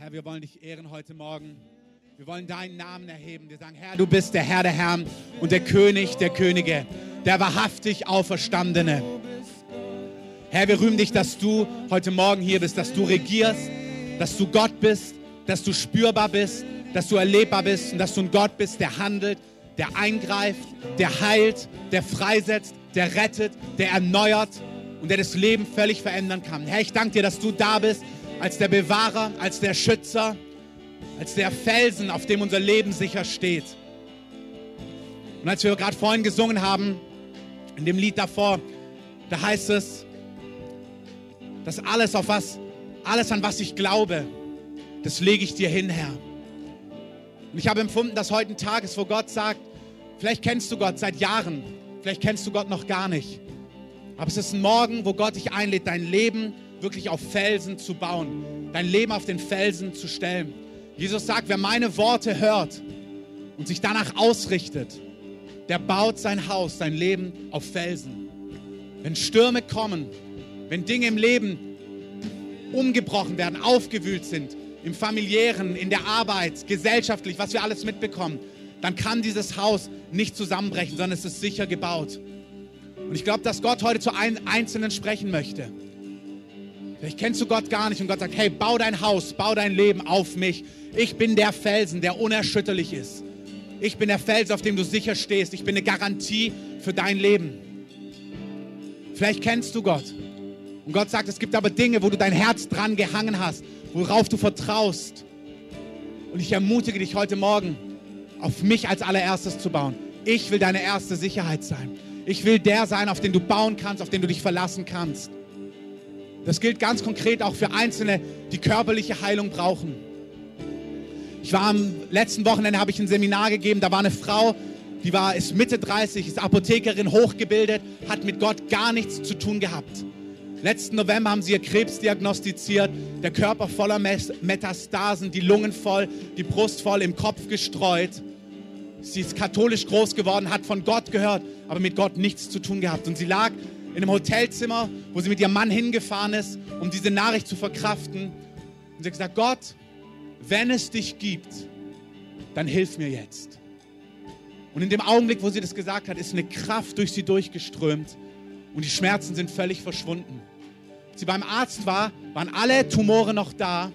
Herr, wir wollen dich ehren heute Morgen. Wir wollen deinen Namen erheben. Wir sagen, Herr, du bist der Herr der Herren und der König der Könige, der wahrhaftig Auferstandene. Herr, wir rühmen dich, dass du heute Morgen hier bist, dass du regierst, dass du Gott bist, dass du spürbar bist, dass du erlebbar bist und dass du ein Gott bist, der handelt, der eingreift, der heilt, der freisetzt, der rettet, der erneuert und der das Leben völlig verändern kann. Herr, ich danke dir, dass du da bist als der Bewahrer, als der Schützer, als der Felsen, auf dem unser Leben sicher steht. Und als wir gerade vorhin gesungen haben, in dem Lied davor, da heißt es, dass alles auf was, alles an was ich glaube, das lege ich dir hin, Herr. Und ich habe empfunden, dass heute ein Tag ist, wo Gott sagt, vielleicht kennst du Gott seit Jahren, vielleicht kennst du Gott noch gar nicht. Aber es ist ein Morgen, wo Gott dich einlädt, dein Leben wirklich auf Felsen zu bauen, dein Leben auf den Felsen zu stellen. Jesus sagt, wer meine Worte hört und sich danach ausrichtet, der baut sein Haus, sein Leben auf Felsen. Wenn Stürme kommen, wenn Dinge im Leben umgebrochen werden, aufgewühlt sind, im familiären, in der Arbeit, gesellschaftlich, was wir alles mitbekommen, dann kann dieses Haus nicht zusammenbrechen, sondern es ist sicher gebaut. Und ich glaube, dass Gott heute zu einem Einzelnen sprechen möchte. Vielleicht kennst du Gott gar nicht und Gott sagt, hey, bau dein Haus, bau dein Leben auf mich. Ich bin der Felsen, der unerschütterlich ist. Ich bin der Felsen, auf dem du sicher stehst. Ich bin eine Garantie für dein Leben. Vielleicht kennst du Gott. Und Gott sagt, es gibt aber Dinge, wo du dein Herz dran gehangen hast, worauf du vertraust. Und ich ermutige dich heute Morgen, auf mich als allererstes zu bauen. Ich will deine erste Sicherheit sein. Ich will der sein, auf den du bauen kannst, auf den du dich verlassen kannst. Das gilt ganz konkret auch für Einzelne, die körperliche Heilung brauchen. Ich war am letzten Wochenende, habe ich ein Seminar gegeben, da war eine Frau, die war, ist Mitte 30, ist Apothekerin, hochgebildet, hat mit Gott gar nichts zu tun gehabt. Letzten November haben sie ihr Krebs diagnostiziert, der Körper voller Metastasen, die Lungen voll, die Brust voll, im Kopf gestreut. Sie ist katholisch groß geworden, hat von Gott gehört, aber mit Gott nichts zu tun gehabt. Und sie lag in einem Hotelzimmer, wo sie mit ihrem Mann hingefahren ist, um diese Nachricht zu verkraften. Und sie hat gesagt, Gott, wenn es dich gibt, dann hilf mir jetzt. Und in dem Augenblick, wo sie das gesagt hat, ist eine Kraft durch sie durchgeströmt und die Schmerzen sind völlig verschwunden sie beim Arzt war, waren alle Tumore noch da.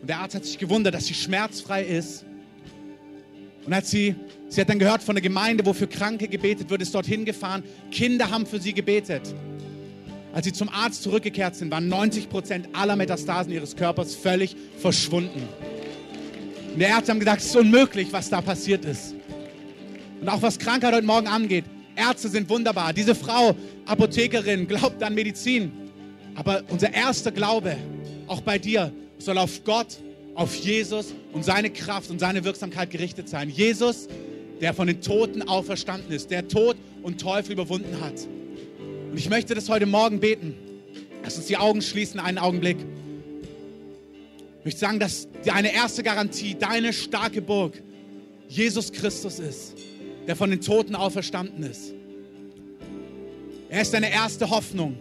Und der Arzt hat sich gewundert, dass sie schmerzfrei ist. Und als sie, sie hat dann gehört von der Gemeinde, wo für Kranke gebetet wird, ist dorthin gefahren. Kinder haben für sie gebetet. Als sie zum Arzt zurückgekehrt sind, waren 90 Prozent aller Metastasen ihres Körpers völlig verschwunden. Und die Ärzte haben gesagt, es ist unmöglich, was da passiert ist. Und auch was Krankheit heute Morgen angeht, Ärzte sind wunderbar. Diese Frau, Apothekerin, glaubt an Medizin. Aber unser erster Glaube, auch bei dir, soll auf Gott, auf Jesus und seine Kraft und seine Wirksamkeit gerichtet sein. Jesus, der von den Toten auferstanden ist, der Tod und Teufel überwunden hat. Und ich möchte das heute Morgen beten. Lass uns die Augen schließen, einen Augenblick. Ich möchte sagen, dass deine erste Garantie, deine starke Burg, Jesus Christus ist, der von den Toten auferstanden ist. Er ist deine erste Hoffnung.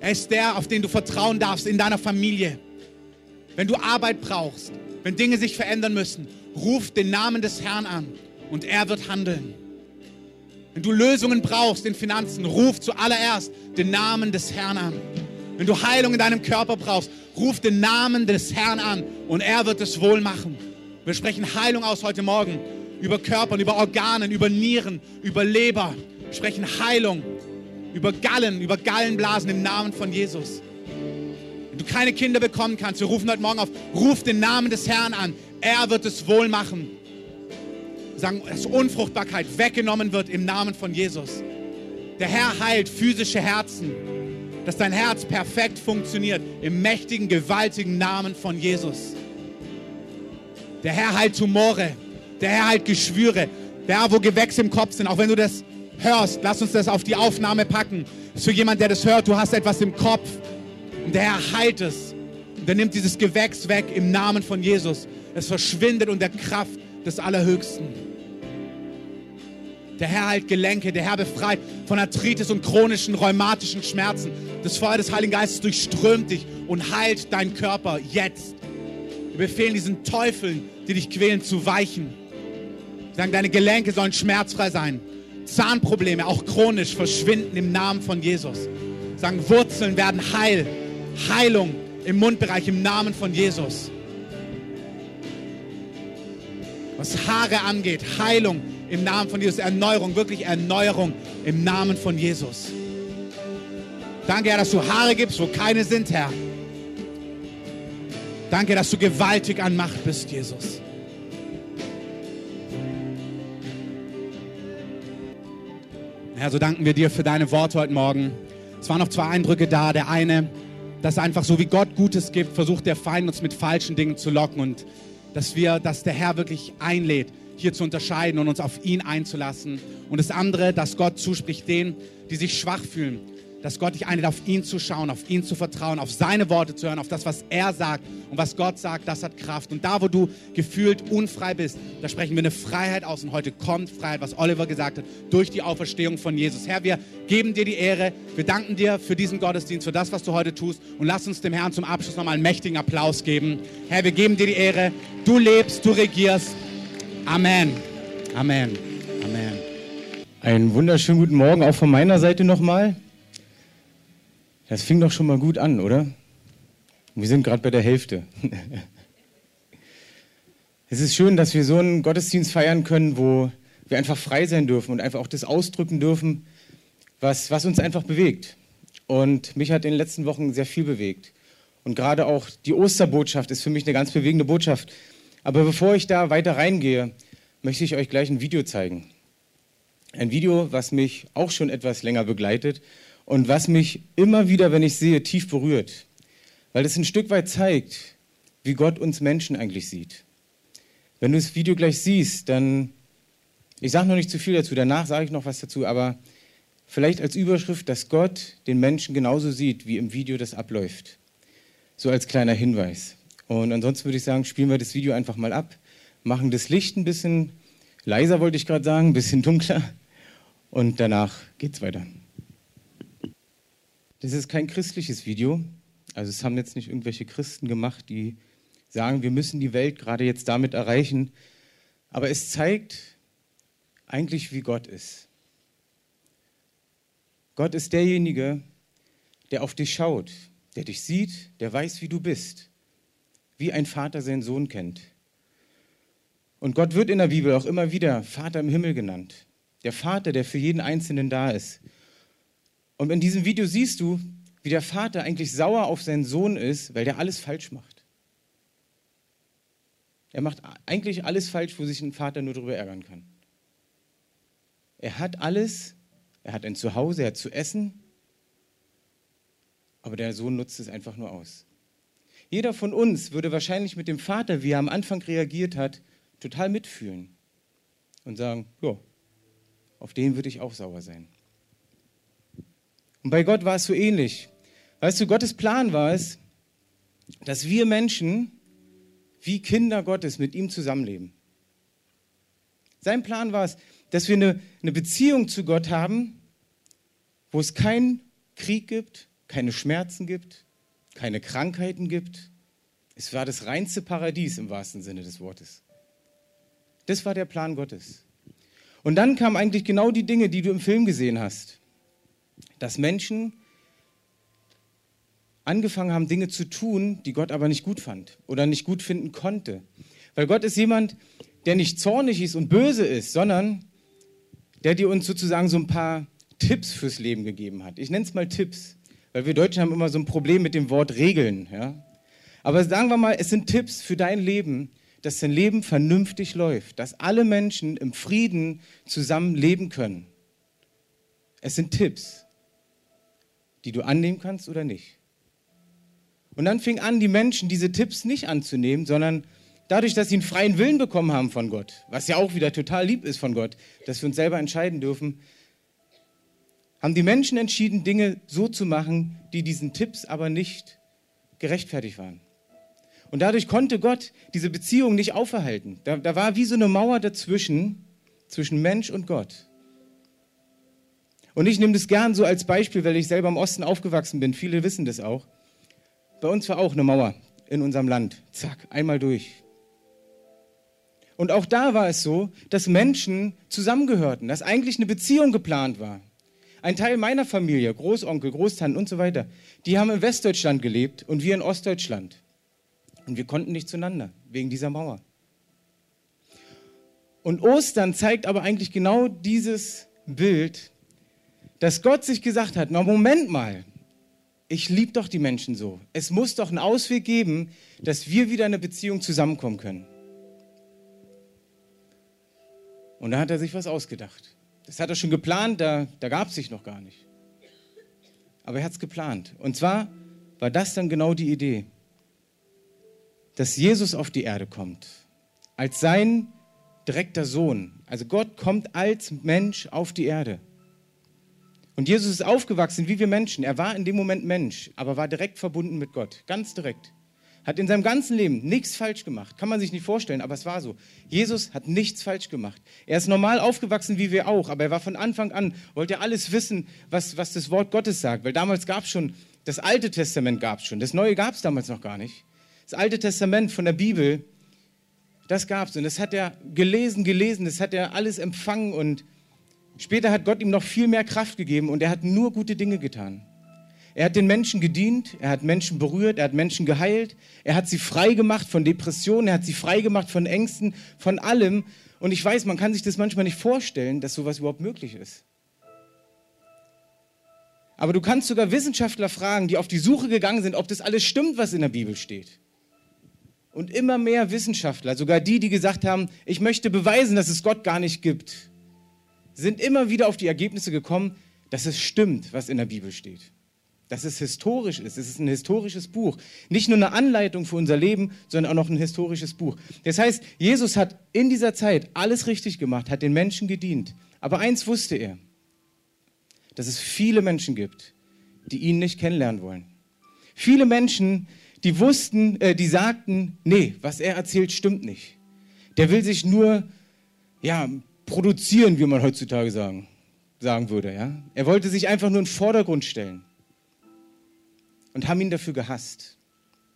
Er ist der, auf den du vertrauen darfst in deiner Familie. Wenn du Arbeit brauchst, wenn Dinge sich verändern müssen, ruf den Namen des Herrn an und er wird handeln. Wenn du Lösungen brauchst in Finanzen, ruf zuallererst den Namen des Herrn an. Wenn du Heilung in deinem Körper brauchst, ruf den Namen des Herrn an und er wird es wohl machen. Wir sprechen Heilung aus heute Morgen über Körpern, über Organen, über Nieren, über Leber. Wir sprechen Heilung über Gallen, über Gallenblasen im Namen von Jesus. Du keine Kinder bekommen kannst, wir rufen heute Morgen auf, ruf den Namen des Herrn an. Er wird es wohl machen. Wir sagen, dass Unfruchtbarkeit weggenommen wird im Namen von Jesus. Der Herr heilt physische Herzen, dass dein Herz perfekt funktioniert im mächtigen, gewaltigen Namen von Jesus. Der Herr heilt Tumore, der Herr heilt Geschwüre, der, wo Gewächse im Kopf sind, auch wenn du das hörst, lass uns das auf die Aufnahme packen. Ist für jemand, der das hört, du hast etwas im Kopf und der Herr heilt es. Und er nimmt dieses Gewächs weg im Namen von Jesus. Es verschwindet unter Kraft des Allerhöchsten. Der Herr heilt Gelenke, der Herr befreit von Arthritis und chronischen rheumatischen Schmerzen. Das Feuer des Heiligen Geistes durchströmt dich und heilt deinen Körper jetzt Wir befehlen diesen Teufeln, die dich quälen, zu weichen. Wir sagen, deine Gelenke sollen schmerzfrei sein. Zahnprobleme, auch chronisch, verschwinden im Namen von Jesus. Wir sagen, Wurzeln werden heil. Heilung im Mundbereich im Namen von Jesus. Was Haare angeht, Heilung im Namen von Jesus. Erneuerung, wirklich Erneuerung im Namen von Jesus. Danke, Herr, dass du Haare gibst, wo keine sind, Herr. Danke, dass du gewaltig an Macht bist, Jesus. Herr, so danken wir dir für deine Worte heute Morgen. Es waren noch zwei Eindrücke da. Der eine, dass einfach so wie Gott Gutes gibt, versucht der Feind uns mit falschen Dingen zu locken und dass wir, dass der Herr wirklich einlädt, hier zu unterscheiden und uns auf ihn einzulassen. Und das andere, dass Gott zuspricht denen, die sich schwach fühlen, dass Gott dich einlädt, auf ihn zu schauen, auf ihn zu vertrauen, auf seine Worte zu hören, auf das, was er sagt und was Gott sagt, das hat Kraft. Und da, wo du gefühlt unfrei bist, da sprechen wir eine Freiheit aus. Und heute kommt Freiheit, was Oliver gesagt hat, durch die Auferstehung von Jesus. Herr, wir geben dir die Ehre. Wir danken dir für diesen Gottesdienst, für das, was du heute tust. Und lass uns dem Herrn zum Abschluss nochmal einen mächtigen Applaus geben. Herr, wir geben dir die Ehre. Du lebst, du regierst. Amen. Amen. Amen. Einen wunderschönen guten Morgen auch von meiner Seite nochmal. Das fing doch schon mal gut an, oder? Wir sind gerade bei der Hälfte. es ist schön, dass wir so einen Gottesdienst feiern können, wo wir einfach frei sein dürfen und einfach auch das ausdrücken dürfen, was, was uns einfach bewegt. Und mich hat in den letzten Wochen sehr viel bewegt. Und gerade auch die Osterbotschaft ist für mich eine ganz bewegende Botschaft. Aber bevor ich da weiter reingehe, möchte ich euch gleich ein Video zeigen. Ein Video, was mich auch schon etwas länger begleitet und was mich immer wieder, wenn ich sehe, tief berührt, weil es ein Stück weit zeigt, wie Gott uns Menschen eigentlich sieht. Wenn du das Video gleich siehst, dann, ich sage noch nicht zu viel dazu, danach sage ich noch was dazu, aber vielleicht als Überschrift, dass Gott den Menschen genauso sieht, wie im Video das abläuft. So als kleiner Hinweis. Und ansonsten würde ich sagen, spielen wir das Video einfach mal ab, machen das Licht ein bisschen leiser, wollte ich gerade sagen, ein bisschen dunkler und danach geht's weiter. Das ist kein christliches Video. Also es haben jetzt nicht irgendwelche Christen gemacht, die sagen, wir müssen die Welt gerade jetzt damit erreichen. Aber es zeigt eigentlich, wie Gott ist. Gott ist derjenige, der auf dich schaut, der dich sieht, der weiß, wie du bist, wie ein Vater seinen Sohn kennt. Und Gott wird in der Bibel auch immer wieder Vater im Himmel genannt. Der Vater, der für jeden Einzelnen da ist. Und in diesem Video siehst du, wie der Vater eigentlich sauer auf seinen Sohn ist, weil der alles falsch macht. Er macht eigentlich alles falsch, wo sich ein Vater nur darüber ärgern kann. Er hat alles, er hat ein Zuhause, er hat zu essen, aber der Sohn nutzt es einfach nur aus. Jeder von uns würde wahrscheinlich mit dem Vater, wie er am Anfang reagiert hat, total mitfühlen und sagen, ja, auf den würde ich auch sauer sein. Und bei Gott war es so ähnlich. Weißt du, Gottes Plan war es, dass wir Menschen wie Kinder Gottes mit ihm zusammenleben. Sein Plan war es, dass wir eine, eine Beziehung zu Gott haben, wo es keinen Krieg gibt, keine Schmerzen gibt, keine Krankheiten gibt. Es war das reinste Paradies im wahrsten Sinne des Wortes. Das war der Plan Gottes. Und dann kamen eigentlich genau die Dinge, die du im Film gesehen hast dass Menschen angefangen haben, Dinge zu tun, die Gott aber nicht gut fand oder nicht gut finden konnte. Weil Gott ist jemand, der nicht zornig ist und böse ist, sondern der dir uns sozusagen so ein paar Tipps fürs Leben gegeben hat. Ich nenne es mal Tipps, weil wir Deutschen haben immer so ein Problem mit dem Wort Regeln. Ja? Aber sagen wir mal, es sind Tipps für dein Leben, dass dein Leben vernünftig läuft, dass alle Menschen im Frieden zusammen leben können. Es sind Tipps die du annehmen kannst oder nicht. Und dann fing an, die Menschen diese Tipps nicht anzunehmen, sondern dadurch, dass sie einen freien Willen bekommen haben von Gott, was ja auch wieder total lieb ist von Gott, dass wir uns selber entscheiden dürfen, haben die Menschen entschieden, Dinge so zu machen, die diesen Tipps aber nicht gerechtfertigt waren. Und dadurch konnte Gott diese Beziehung nicht auferhalten. Da, da war wie so eine Mauer dazwischen, zwischen Mensch und Gott. Und ich nehme das gern so als Beispiel, weil ich selber im Osten aufgewachsen bin. Viele wissen das auch. Bei uns war auch eine Mauer in unserem Land. Zack, einmal durch. Und auch da war es so, dass Menschen zusammengehörten, dass eigentlich eine Beziehung geplant war. Ein Teil meiner Familie, Großonkel, Großtanten und so weiter, die haben in Westdeutschland gelebt und wir in Ostdeutschland. Und wir konnten nicht zueinander, wegen dieser Mauer. Und Ostern zeigt aber eigentlich genau dieses Bild, dass Gott sich gesagt hat, na Moment mal, ich liebe doch die Menschen so. Es muss doch einen Ausweg geben, dass wir wieder in eine Beziehung zusammenkommen können. Und da hat er sich was ausgedacht. Das hat er schon geplant, da, da gab es sich noch gar nicht. Aber er hat es geplant. Und zwar war das dann genau die Idee, dass Jesus auf die Erde kommt, als sein direkter Sohn. Also Gott kommt als Mensch auf die Erde. Und Jesus ist aufgewachsen wie wir Menschen. Er war in dem Moment Mensch, aber war direkt verbunden mit Gott, ganz direkt hat in seinem ganzen Leben nichts falsch gemacht. Kann man sich nicht vorstellen, aber es war so. Jesus hat nichts falsch gemacht. Er ist normal aufgewachsen wie wir auch, aber er war von Anfang an, wollte alles wissen, was, was das Wort Gottes sagt. Weil damals gab es schon, das Alte Testament gab es schon, das Neue gab es damals noch gar nicht. Das Alte Testament von der Bibel, das gab es und das hat er gelesen, gelesen, das hat er alles empfangen und später hat Gott ihm noch viel mehr Kraft gegeben und er hat nur gute Dinge getan. Er hat den Menschen gedient, er hat Menschen berührt, er hat Menschen geheilt, er hat sie frei gemacht von Depressionen, er hat sie frei gemacht von Ängsten, von allem. Und ich weiß, man kann sich das manchmal nicht vorstellen, dass sowas überhaupt möglich ist. Aber du kannst sogar Wissenschaftler fragen, die auf die Suche gegangen sind, ob das alles stimmt, was in der Bibel steht. Und immer mehr Wissenschaftler, sogar die, die gesagt haben, ich möchte beweisen, dass es Gott gar nicht gibt, sind immer wieder auf die Ergebnisse gekommen, dass es stimmt, was in der Bibel steht dass es historisch ist. Es ist ein historisches Buch. Nicht nur eine Anleitung für unser Leben, sondern auch noch ein historisches Buch. Das heißt, Jesus hat in dieser Zeit alles richtig gemacht, hat den Menschen gedient. Aber eins wusste er, dass es viele Menschen gibt, die ihn nicht kennenlernen wollen. Viele Menschen, die wussten, äh, die sagten, nee, was er erzählt, stimmt nicht. Der will sich nur, ja, produzieren, wie man heutzutage sagen, sagen würde. Ja? Er wollte sich einfach nur in den Vordergrund stellen und haben ihn dafür gehasst.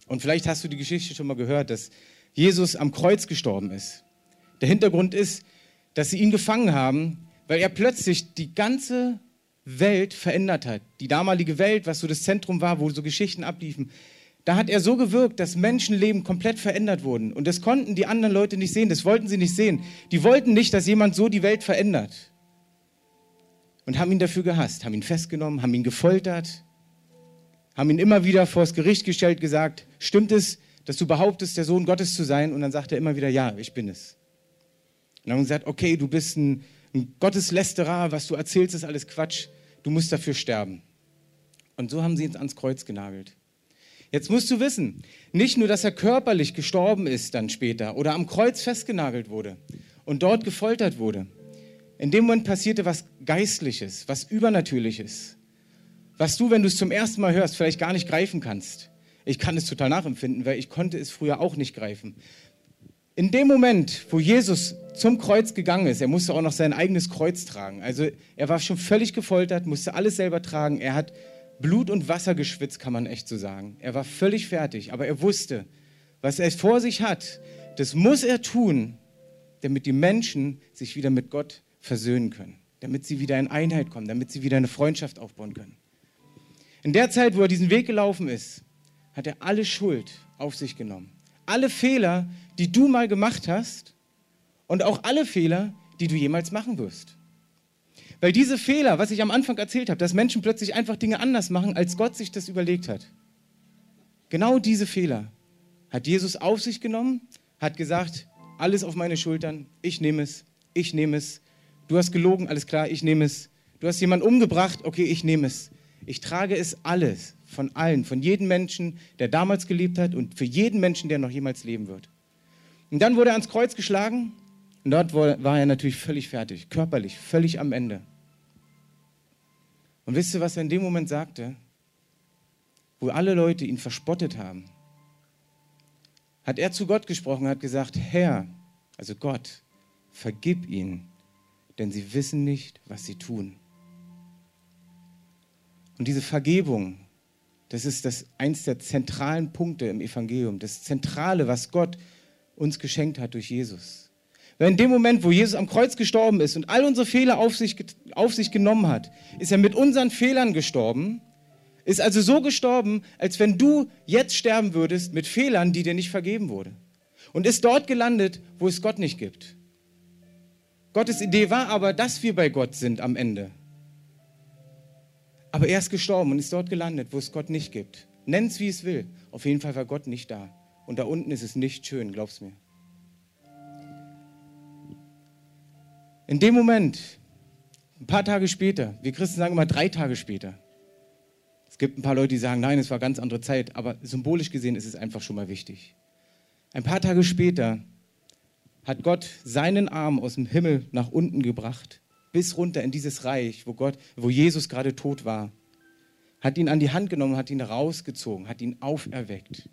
Und vielleicht hast du die Geschichte schon mal gehört, dass Jesus am Kreuz gestorben ist. Der Hintergrund ist, dass sie ihn gefangen haben, weil er plötzlich die ganze Welt verändert hat. Die damalige Welt, was so das Zentrum war, wo so Geschichten abliefen. Da hat er so gewirkt, dass Menschenleben komplett verändert wurden. Und das konnten die anderen Leute nicht sehen, das wollten sie nicht sehen. Die wollten nicht, dass jemand so die Welt verändert. Und haben ihn dafür gehasst, haben ihn festgenommen, haben ihn gefoltert, haben ihn immer wieder vors Gericht gestellt, gesagt, stimmt es, dass du behauptest, der Sohn Gottes zu sein? Und dann sagt er immer wieder, ja, ich bin es. Und dann haben gesagt, okay, du bist ein, ein Gotteslästerer, was du erzählst, ist alles Quatsch, du musst dafür sterben. Und so haben sie ihn ans Kreuz genagelt. Jetzt musst du wissen, nicht nur, dass er körperlich gestorben ist dann später oder am Kreuz festgenagelt wurde und dort gefoltert wurde. In dem Moment passierte was Geistliches, was Übernatürliches was du, wenn du es zum ersten Mal hörst, vielleicht gar nicht greifen kannst. Ich kann es total nachempfinden, weil ich konnte es früher auch nicht greifen. In dem Moment, wo Jesus zum Kreuz gegangen ist, er musste auch noch sein eigenes Kreuz tragen. Also er war schon völlig gefoltert, musste alles selber tragen. Er hat Blut und Wasser geschwitzt, kann man echt so sagen. Er war völlig fertig, aber er wusste, was er vor sich hat, das muss er tun, damit die Menschen sich wieder mit Gott versöhnen können, damit sie wieder in Einheit kommen, damit sie wieder eine Freundschaft aufbauen können. In der Zeit, wo er diesen Weg gelaufen ist, hat er alle Schuld auf sich genommen. Alle Fehler, die du mal gemacht hast und auch alle Fehler, die du jemals machen wirst. Weil diese Fehler, was ich am Anfang erzählt habe, dass Menschen plötzlich einfach Dinge anders machen, als Gott sich das überlegt hat. Genau diese Fehler hat Jesus auf sich genommen, hat gesagt, alles auf meine Schultern, ich nehme es, ich nehme es. Du hast gelogen, alles klar, ich nehme es. Du hast jemanden umgebracht, okay, ich nehme es. Ich trage es alles von allen, von jedem Menschen, der damals gelebt hat und für jeden Menschen, der noch jemals leben wird. Und dann wurde er ans Kreuz geschlagen und dort war er natürlich völlig fertig, körperlich, völlig am Ende. Und wisst ihr, was er in dem Moment sagte? Wo alle Leute ihn verspottet haben, hat er zu Gott gesprochen, hat gesagt, Herr, also Gott, vergib ihnen, denn sie wissen nicht, was sie tun. Und diese Vergebung Das ist das eins der zentralen Punkte im Evangelium, das Zentrale, was Gott uns geschenkt hat durch Jesus. Weil in dem Moment, wo Jesus am Kreuz gestorben ist und all unsere Fehler auf sich, auf sich genommen hat, ist er mit unseren Fehlern gestorben, ist also so gestorben, als wenn du jetzt sterben würdest mit Fehlern, die dir nicht vergeben wurden. Und ist dort gelandet, wo es Gott nicht gibt. Gottes Idee war aber, dass wir bei Gott sind am Ende. Aber er ist gestorben und ist dort gelandet, wo es Gott nicht gibt. Nenn es, wie es will. Auf jeden Fall war Gott nicht da. Und da unten ist es nicht schön, glaub's mir. In dem Moment, ein paar Tage später, wir Christen sagen immer drei Tage später. Es gibt ein paar Leute, die sagen, nein, es war ganz andere Zeit, aber symbolisch gesehen ist es einfach schon mal wichtig. Ein paar Tage später hat Gott seinen Arm aus dem Himmel nach unten gebracht bis runter in dieses Reich, wo Gott, wo Jesus gerade tot war. Hat ihn an die Hand genommen, hat ihn rausgezogen, hat ihn auferweckt.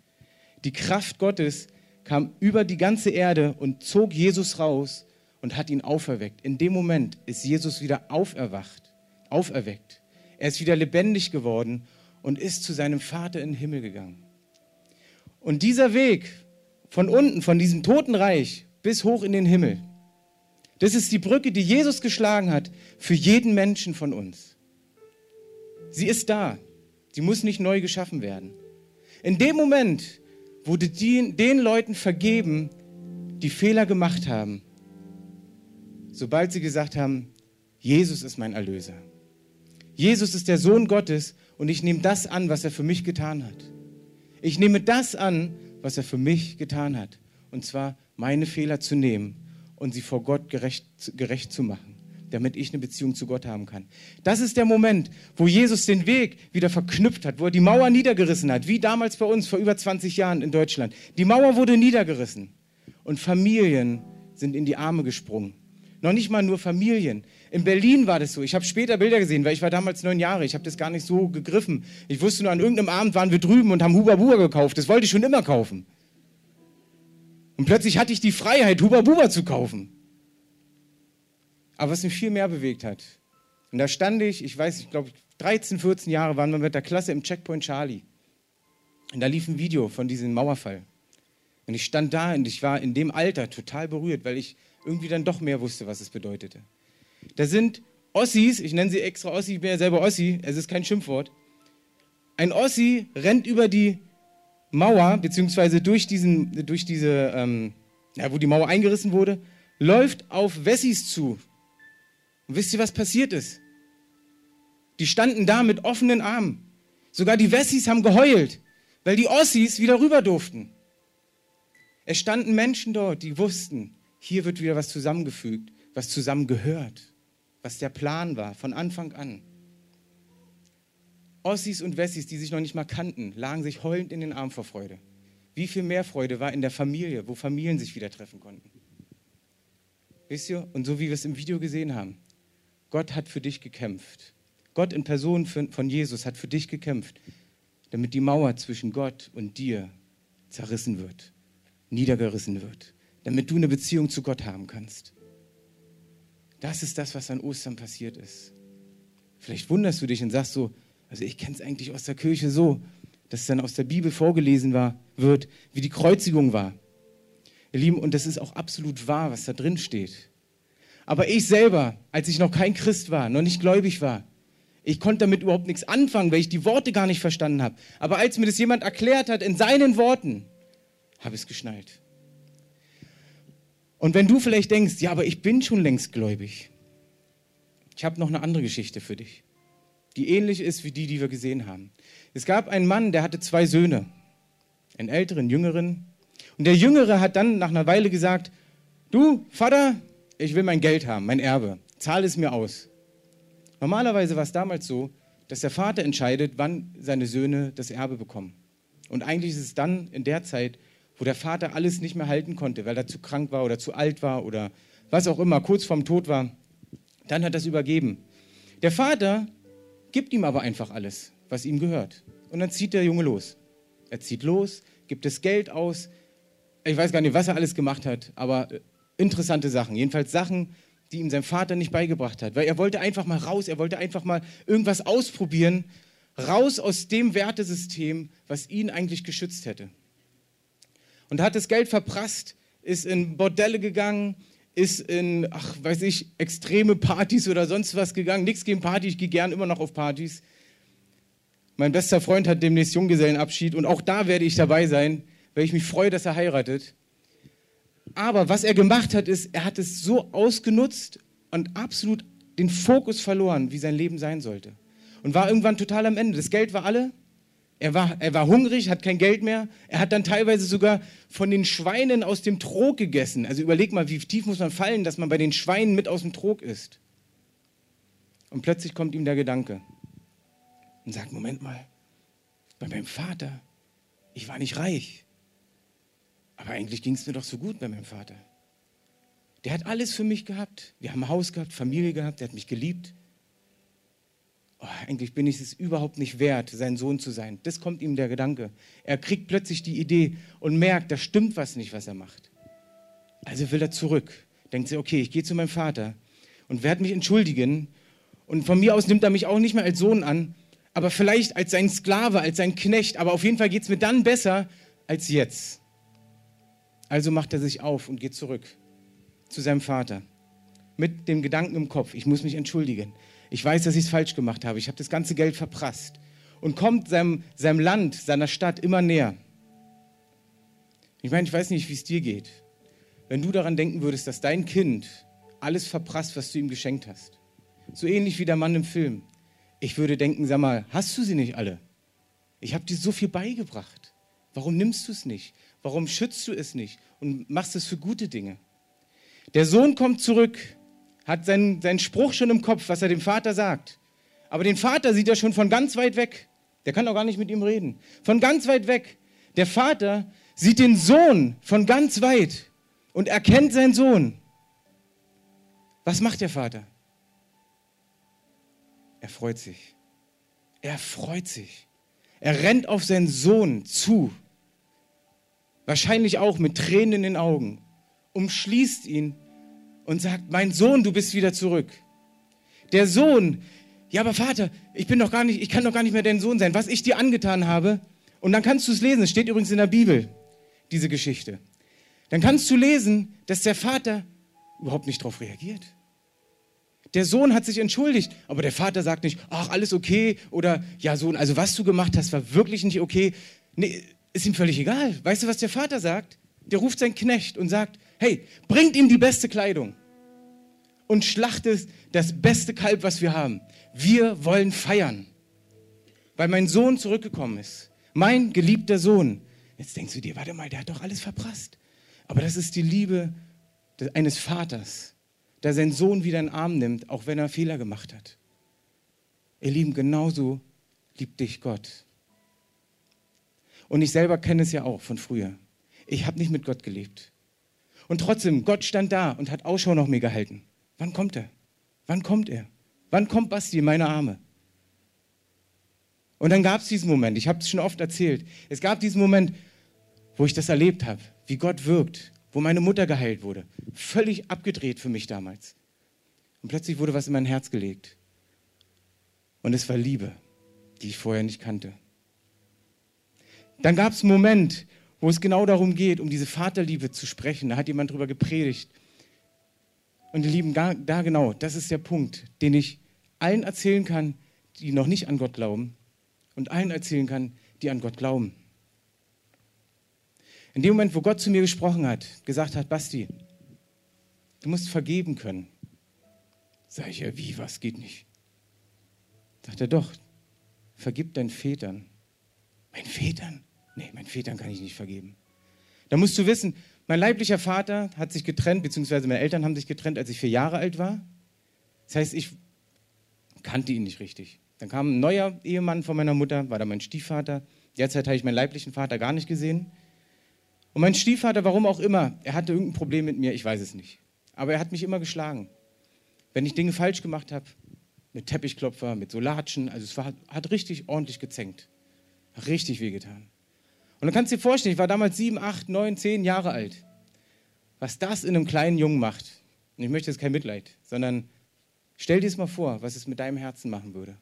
Die Kraft Gottes kam über die ganze Erde und zog Jesus raus und hat ihn auferweckt. In dem Moment ist Jesus wieder auferwacht, auferweckt. Er ist wieder lebendig geworden und ist zu seinem Vater in den Himmel gegangen. Und dieser Weg von unten, von diesem Totenreich bis hoch in den Himmel, das ist die Brücke, die Jesus geschlagen hat für jeden Menschen von uns. Sie ist da. Sie muss nicht neu geschaffen werden. In dem Moment wurde die, den Leuten vergeben, die Fehler gemacht haben, sobald sie gesagt haben, Jesus ist mein Erlöser. Jesus ist der Sohn Gottes und ich nehme das an, was er für mich getan hat. Ich nehme das an, was er für mich getan hat. Und zwar meine Fehler zu nehmen und sie vor Gott gerecht, gerecht zu machen, damit ich eine Beziehung zu Gott haben kann. Das ist der Moment, wo Jesus den Weg wieder verknüpft hat, wo er die Mauer niedergerissen hat, wie damals bei uns vor über 20 Jahren in Deutschland. Die Mauer wurde niedergerissen und Familien sind in die Arme gesprungen. Noch nicht mal nur Familien. In Berlin war das so. Ich habe später Bilder gesehen, weil ich war damals neun Jahre. Ich habe das gar nicht so gegriffen. Ich wusste nur, an irgendeinem Abend waren wir drüben und haben Huba Buba gekauft. Das wollte ich schon immer kaufen. Und plötzlich hatte ich die Freiheit, Huba Buba zu kaufen. Aber was mich viel mehr bewegt hat, und da stand ich, ich weiß, ich glaube, 13, 14 Jahre waren wir mit der Klasse im Checkpoint Charlie. Und da lief ein Video von diesem Mauerfall. Und ich stand da und ich war in dem Alter total berührt, weil ich irgendwie dann doch mehr wusste, was es bedeutete. Da sind Ossis, ich nenne sie extra Ossi, ich bin ja selber Ossi, es ist kein Schimpfwort. Ein Ossi rennt über die Mauer, beziehungsweise durch, diesen, durch diese, ähm, ja, wo die Mauer eingerissen wurde, läuft auf Wessis zu. Und wisst ihr, was passiert ist? Die standen da mit offenen Armen. Sogar die Wessis haben geheult, weil die Ossis wieder rüber durften. Es standen Menschen dort, die wussten, hier wird wieder was zusammengefügt, was zusammengehört, was der Plan war von Anfang an. Ossis und Wessis, die sich noch nicht mal kannten, lagen sich heulend in den Arm vor Freude. Wie viel mehr Freude war in der Familie, wo Familien sich wieder treffen konnten. Wisst ihr? Und so wie wir es im Video gesehen haben, Gott hat für dich gekämpft. Gott in Person von Jesus hat für dich gekämpft, damit die Mauer zwischen Gott und dir zerrissen wird, niedergerissen wird, damit du eine Beziehung zu Gott haben kannst. Das ist das, was an Ostern passiert ist. Vielleicht wunderst du dich und sagst so, also ich kenne es eigentlich aus der Kirche so, dass es dann aus der Bibel vorgelesen war, wird, wie die Kreuzigung war. Ihr Lieben, und das ist auch absolut wahr, was da drin steht. Aber ich selber, als ich noch kein Christ war, noch nicht gläubig war, ich konnte damit überhaupt nichts anfangen, weil ich die Worte gar nicht verstanden habe. Aber als mir das jemand erklärt hat in seinen Worten, habe ich es geschnallt. Und wenn du vielleicht denkst, ja, aber ich bin schon längst gläubig, ich habe noch eine andere Geschichte für dich die ähnlich ist wie die, die wir gesehen haben. Es gab einen Mann, der hatte zwei Söhne, einen älteren, einen jüngeren. Und der Jüngere hat dann nach einer Weile gesagt, du Vater, ich will mein Geld haben, mein Erbe, zahl es mir aus. Normalerweise war es damals so, dass der Vater entscheidet, wann seine Söhne das Erbe bekommen. Und eigentlich ist es dann in der Zeit, wo der Vater alles nicht mehr halten konnte, weil er zu krank war oder zu alt war oder was auch immer, kurz vorm Tod war, dann hat er es übergeben. Der Vater gibt ihm aber einfach alles, was ihm gehört. Und dann zieht der Junge los. Er zieht los, gibt das Geld aus. Ich weiß gar nicht, was er alles gemacht hat, aber äh, interessante Sachen. Jedenfalls Sachen, die ihm sein Vater nicht beigebracht hat. Weil er wollte einfach mal raus, er wollte einfach mal irgendwas ausprobieren, raus aus dem Wertesystem, was ihn eigentlich geschützt hätte. Und hat das Geld verprasst, ist in Bordelle gegangen, ist in, ach, weiß ich, extreme Partys oder sonst was gegangen. Nichts gegen Partys, ich gehe gern immer noch auf Partys. Mein bester Freund hat demnächst Junggesellenabschied und auch da werde ich dabei sein, weil ich mich freue, dass er heiratet. Aber was er gemacht hat, ist, er hat es so ausgenutzt und absolut den Fokus verloren, wie sein Leben sein sollte. Und war irgendwann total am Ende. Das Geld war alle. Er war, er war hungrig, hat kein Geld mehr. Er hat dann teilweise sogar von den Schweinen aus dem Trog gegessen. Also überleg mal, wie tief muss man fallen, dass man bei den Schweinen mit aus dem Trog isst. Und plötzlich kommt ihm der Gedanke und sagt, Moment mal, bei meinem Vater, ich war nicht reich. Aber eigentlich ging es mir doch so gut bei meinem Vater. Der hat alles für mich gehabt. Wir haben ein Haus gehabt, Familie gehabt, der hat mich geliebt. Oh, eigentlich bin ich es überhaupt nicht wert, sein Sohn zu sein. Das kommt ihm der Gedanke. Er kriegt plötzlich die Idee und merkt, da stimmt was nicht, was er macht. Also will er zurück. Denkt sich, okay, ich gehe zu meinem Vater und werde mich entschuldigen. Und von mir aus nimmt er mich auch nicht mehr als Sohn an, aber vielleicht als sein Sklave, als sein Knecht. Aber auf jeden Fall geht es mir dann besser als jetzt. Also macht er sich auf und geht zurück zu seinem Vater mit dem Gedanken im Kopf, ich muss mich entschuldigen. Ich weiß, dass ich es falsch gemacht habe. Ich habe das ganze Geld verprasst. Und kommt seinem, seinem Land, seiner Stadt immer näher. Ich meine, ich weiß nicht, wie es dir geht. Wenn du daran denken würdest, dass dein Kind alles verprasst, was du ihm geschenkt hast. So ähnlich wie der Mann im Film. Ich würde denken, sag mal, hast du sie nicht alle? Ich habe dir so viel beigebracht. Warum nimmst du es nicht? Warum schützt du es nicht und machst es für gute Dinge? Der Sohn kommt zurück, hat seinen, seinen Spruch schon im Kopf, was er dem Vater sagt. Aber den Vater sieht er schon von ganz weit weg. Der kann auch gar nicht mit ihm reden. Von ganz weit weg. Der Vater sieht den Sohn von ganz weit und erkennt seinen Sohn. Was macht der Vater? Er freut sich. Er freut sich. Er rennt auf seinen Sohn zu wahrscheinlich auch mit Tränen in den Augen, umschließt ihn und sagt, mein Sohn, du bist wieder zurück. Der Sohn, ja, aber Vater, ich bin doch gar nicht, ich kann doch gar nicht mehr dein Sohn sein, was ich dir angetan habe. Und dann kannst du es lesen, es steht übrigens in der Bibel, diese Geschichte. Dann kannst du lesen, dass der Vater überhaupt nicht darauf reagiert. Der Sohn hat sich entschuldigt, aber der Vater sagt nicht, ach, alles okay oder ja, Sohn, also was du gemacht hast, war wirklich nicht okay. Nee, ist ihm völlig egal. Weißt du, was der Vater sagt? Der ruft seinen Knecht und sagt, hey, bringt ihm die beste Kleidung und schlachtet das beste Kalb, was wir haben. Wir wollen feiern, weil mein Sohn zurückgekommen ist. Mein geliebter Sohn. Jetzt denkst du dir, warte mal, der hat doch alles verprasst. Aber das ist die Liebe eines Vaters, der seinen Sohn wieder in den Arm nimmt, auch wenn er Fehler gemacht hat. Ihr Lieben, genauso liebt dich Gott. Und ich selber kenne es ja auch von früher. Ich habe nicht mit Gott gelebt. Und trotzdem, Gott stand da und hat Ausschau nach mir gehalten. Wann kommt er? Wann kommt er? Wann kommt Basti in meine Arme? Und dann gab es diesen Moment, ich habe es schon oft erzählt, es gab diesen Moment, wo ich das erlebt habe, wie Gott wirkt, wo meine Mutter geheilt wurde. Völlig abgedreht für mich damals. Und plötzlich wurde was in mein Herz gelegt. Und es war Liebe, die ich vorher nicht kannte. Dann gab es einen Moment, wo es genau darum geht, um diese Vaterliebe zu sprechen. Da hat jemand drüber gepredigt. Und ihr Lieben, da, genau, das ist der Punkt, den ich allen erzählen kann, die noch nicht an Gott glauben und allen erzählen kann, die an Gott glauben. In dem Moment, wo Gott zu mir gesprochen hat, gesagt hat, Basti, du musst vergeben können. Sag ich, ja, wie, was geht nicht? Sagt er, doch, vergib deinen Vätern. Meinen Vätern? Nee, meinen Vätern kann ich nicht vergeben. Da musst du wissen, mein leiblicher Vater hat sich getrennt, beziehungsweise meine Eltern haben sich getrennt, als ich vier Jahre alt war. Das heißt, ich kannte ihn nicht richtig. Dann kam ein neuer Ehemann von meiner Mutter, war da mein Stiefvater. Derzeit habe ich meinen leiblichen Vater gar nicht gesehen. Und mein Stiefvater, warum auch immer, er hatte irgendein Problem mit mir, ich weiß es nicht. Aber er hat mich immer geschlagen. Wenn ich Dinge falsch gemacht habe, mit Teppichklopfer, mit Solatschen, also es war, hat richtig ordentlich gezänkt. Richtig wehgetan. Und dann kannst du dir vorstellen, ich war damals sieben, acht, neun, zehn Jahre alt. Was das in einem kleinen Jungen macht. Und ich möchte jetzt kein Mitleid, sondern stell dir es mal vor, was es mit deinem Herzen machen würde.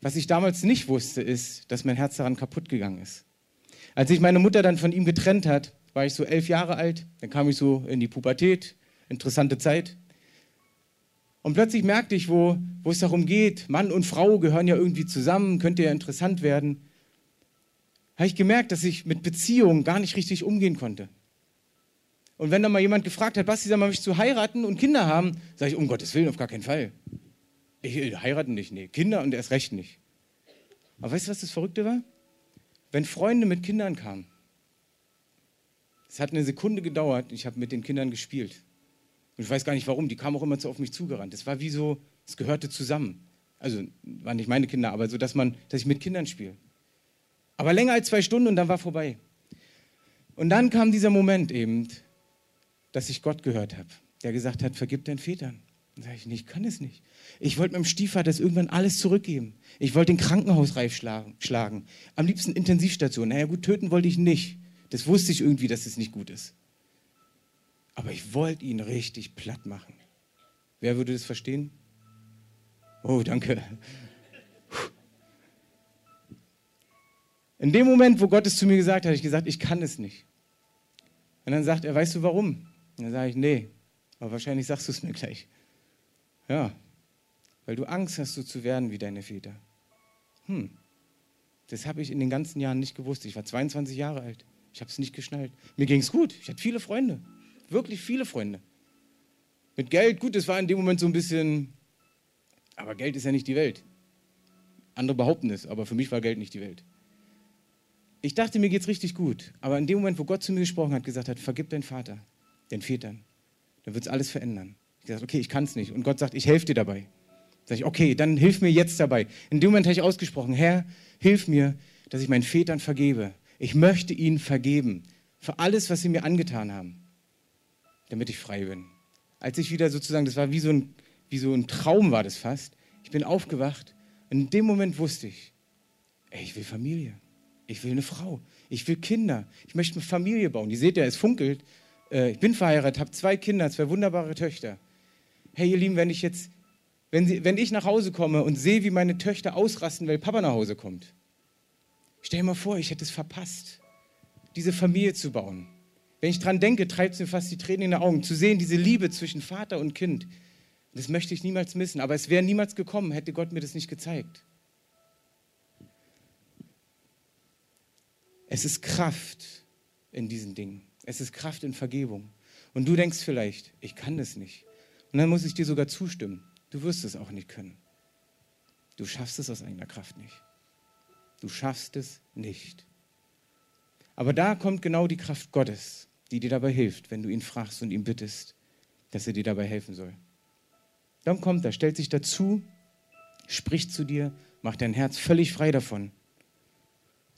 Was ich damals nicht wusste, ist, dass mein Herz daran kaputt gegangen ist. Als sich meine Mutter dann von ihm getrennt hat, war ich so elf Jahre alt, dann kam ich so in die Pubertät, interessante Zeit. Und plötzlich merkte ich, wo, wo es darum geht, Mann und Frau gehören ja irgendwie zusammen, könnte ja interessant werden, habe ich gemerkt, dass ich mit Beziehungen gar nicht richtig umgehen konnte. Und wenn dann mal jemand gefragt hat, Basti, sag mal, möchtest du heiraten und Kinder haben, sage ich, um Gottes Willen, auf gar keinen Fall. Ich will heiraten nicht, nee, Kinder und erst recht nicht. Aber weißt du, was das Verrückte war? Wenn Freunde mit Kindern kamen, es hat eine Sekunde gedauert, ich habe mit den Kindern gespielt. Und ich weiß gar nicht warum, die kamen auch immer so auf mich zugerannt. Es war wie so, es gehörte zusammen. Also waren nicht meine Kinder, aber so, dass man, dass ich mit Kindern spiele. Aber länger als zwei Stunden und dann war vorbei. Und dann kam dieser Moment eben, dass ich Gott gehört habe, der gesagt hat, vergib deinen Vätern. Dann sage ich, nee, ich kann es nicht. Ich wollte meinem Stiefvater das irgendwann alles zurückgeben. Ich wollte den Krankenhausreif schlagen. Am liebsten Intensivstation. Naja gut, töten wollte ich nicht. Das wusste ich irgendwie, dass es nicht gut ist. Aber ich wollte ihn richtig platt machen. Wer würde das verstehen? Oh, danke. In dem Moment, wo Gott es zu mir gesagt hat, habe ich gesagt, ich kann es nicht. Und dann sagt er, weißt du warum? Und dann sage ich, nee, aber wahrscheinlich sagst du es mir gleich. Ja, weil du Angst hast, so zu werden wie deine Väter. Hm, das habe ich in den ganzen Jahren nicht gewusst. Ich war 22 Jahre alt. Ich habe es nicht geschnallt. Mir ging es gut. Ich hatte viele Freunde. Wirklich viele Freunde. Mit Geld, gut, das war in dem Moment so ein bisschen, aber Geld ist ja nicht die Welt. Andere behaupten es, aber für mich war Geld nicht die Welt. Ich dachte, mir geht es richtig gut. Aber in dem Moment, wo Gott zu mir gesprochen hat, gesagt hat, vergib deinen Vater, den Vätern, dann wird es alles verändern. Ich gesagt, okay, ich kann es nicht. Und Gott sagt, ich helfe dir dabei. Sag ich, okay, dann hilf mir jetzt dabei. In dem Moment habe ich ausgesprochen, Herr, hilf mir, dass ich meinen Vätern vergebe. Ich möchte ihnen vergeben für alles, was sie mir angetan haben, damit ich frei bin. Als ich wieder sozusagen, das war wie so ein, wie so ein Traum war das fast. Ich bin aufgewacht und in dem Moment wusste ich, ey, ich will Familie. Ich will eine Frau. Ich will Kinder. Ich möchte eine Familie bauen. Ihr seht ja, es funkelt. Äh, ich bin verheiratet, habe zwei Kinder, zwei wunderbare Töchter. Hey, ihr Lieben, wenn ich jetzt, wenn, sie, wenn ich nach Hause komme und sehe, wie meine Töchter ausrasten, weil Papa nach Hause kommt, stell dir mal vor, ich hätte es verpasst, diese Familie zu bauen. Wenn ich dran denke, treibt es mir fast die Tränen in die Augen, zu sehen, diese Liebe zwischen Vater und Kind. Das möchte ich niemals missen, aber es wäre niemals gekommen, hätte Gott mir das nicht gezeigt. Es ist Kraft in diesen Dingen. Es ist Kraft in Vergebung. Und du denkst vielleicht, ich kann das nicht. Und dann muss ich dir sogar zustimmen. Du wirst es auch nicht können. Du schaffst es aus eigener Kraft nicht. Du schaffst es nicht. Aber da kommt genau die Kraft Gottes, die dir dabei hilft, wenn du ihn fragst und ihn bittest, dass er dir dabei helfen soll. Dann kommt er, stellt sich dazu, spricht zu dir, macht dein Herz völlig frei davon.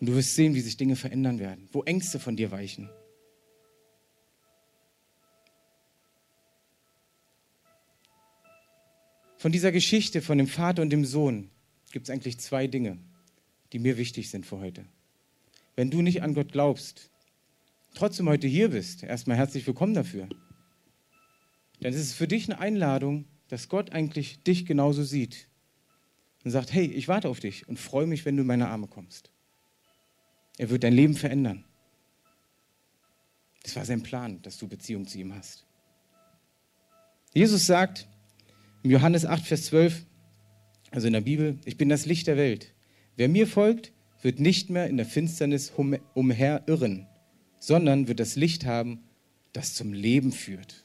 Und du wirst sehen, wie sich Dinge verändern werden, wo Ängste von dir weichen. Von dieser Geschichte von dem Vater und dem Sohn gibt es eigentlich zwei Dinge, die mir wichtig sind für heute. Wenn du nicht an Gott glaubst, trotzdem heute hier bist, erstmal herzlich willkommen dafür. Dann ist es für dich eine Einladung, dass Gott eigentlich dich genauso sieht und sagt, hey, ich warte auf dich und freue mich, wenn du in meine Arme kommst. Er wird dein Leben verändern. Das war sein Plan, dass du Beziehung zu ihm hast. Jesus sagt, im Johannes 8, Vers 12, also in der Bibel, ich bin das Licht der Welt. Wer mir folgt, wird nicht mehr in der Finsternis umherirren, sondern wird das Licht haben, das zum Leben führt.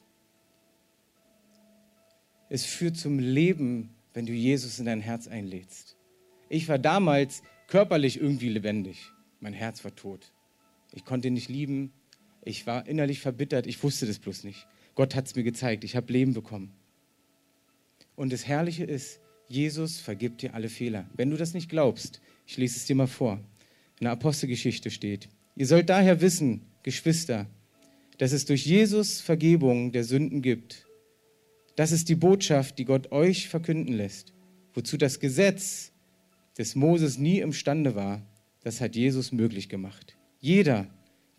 Es führt zum Leben, wenn du Jesus in dein Herz einlädst. Ich war damals körperlich irgendwie lebendig. Mein Herz war tot. Ich konnte nicht lieben. Ich war innerlich verbittert. Ich wusste das bloß nicht. Gott hat es mir gezeigt. Ich habe Leben bekommen. Und das Herrliche ist, Jesus vergibt dir alle Fehler. Wenn du das nicht glaubst, ich lese es dir mal vor. In der Apostelgeschichte steht, ihr sollt daher wissen, Geschwister, dass es durch Jesus Vergebung der Sünden gibt. Das ist die Botschaft, die Gott euch verkünden lässt, wozu das Gesetz des Moses nie imstande war. Das hat Jesus möglich gemacht. Jeder,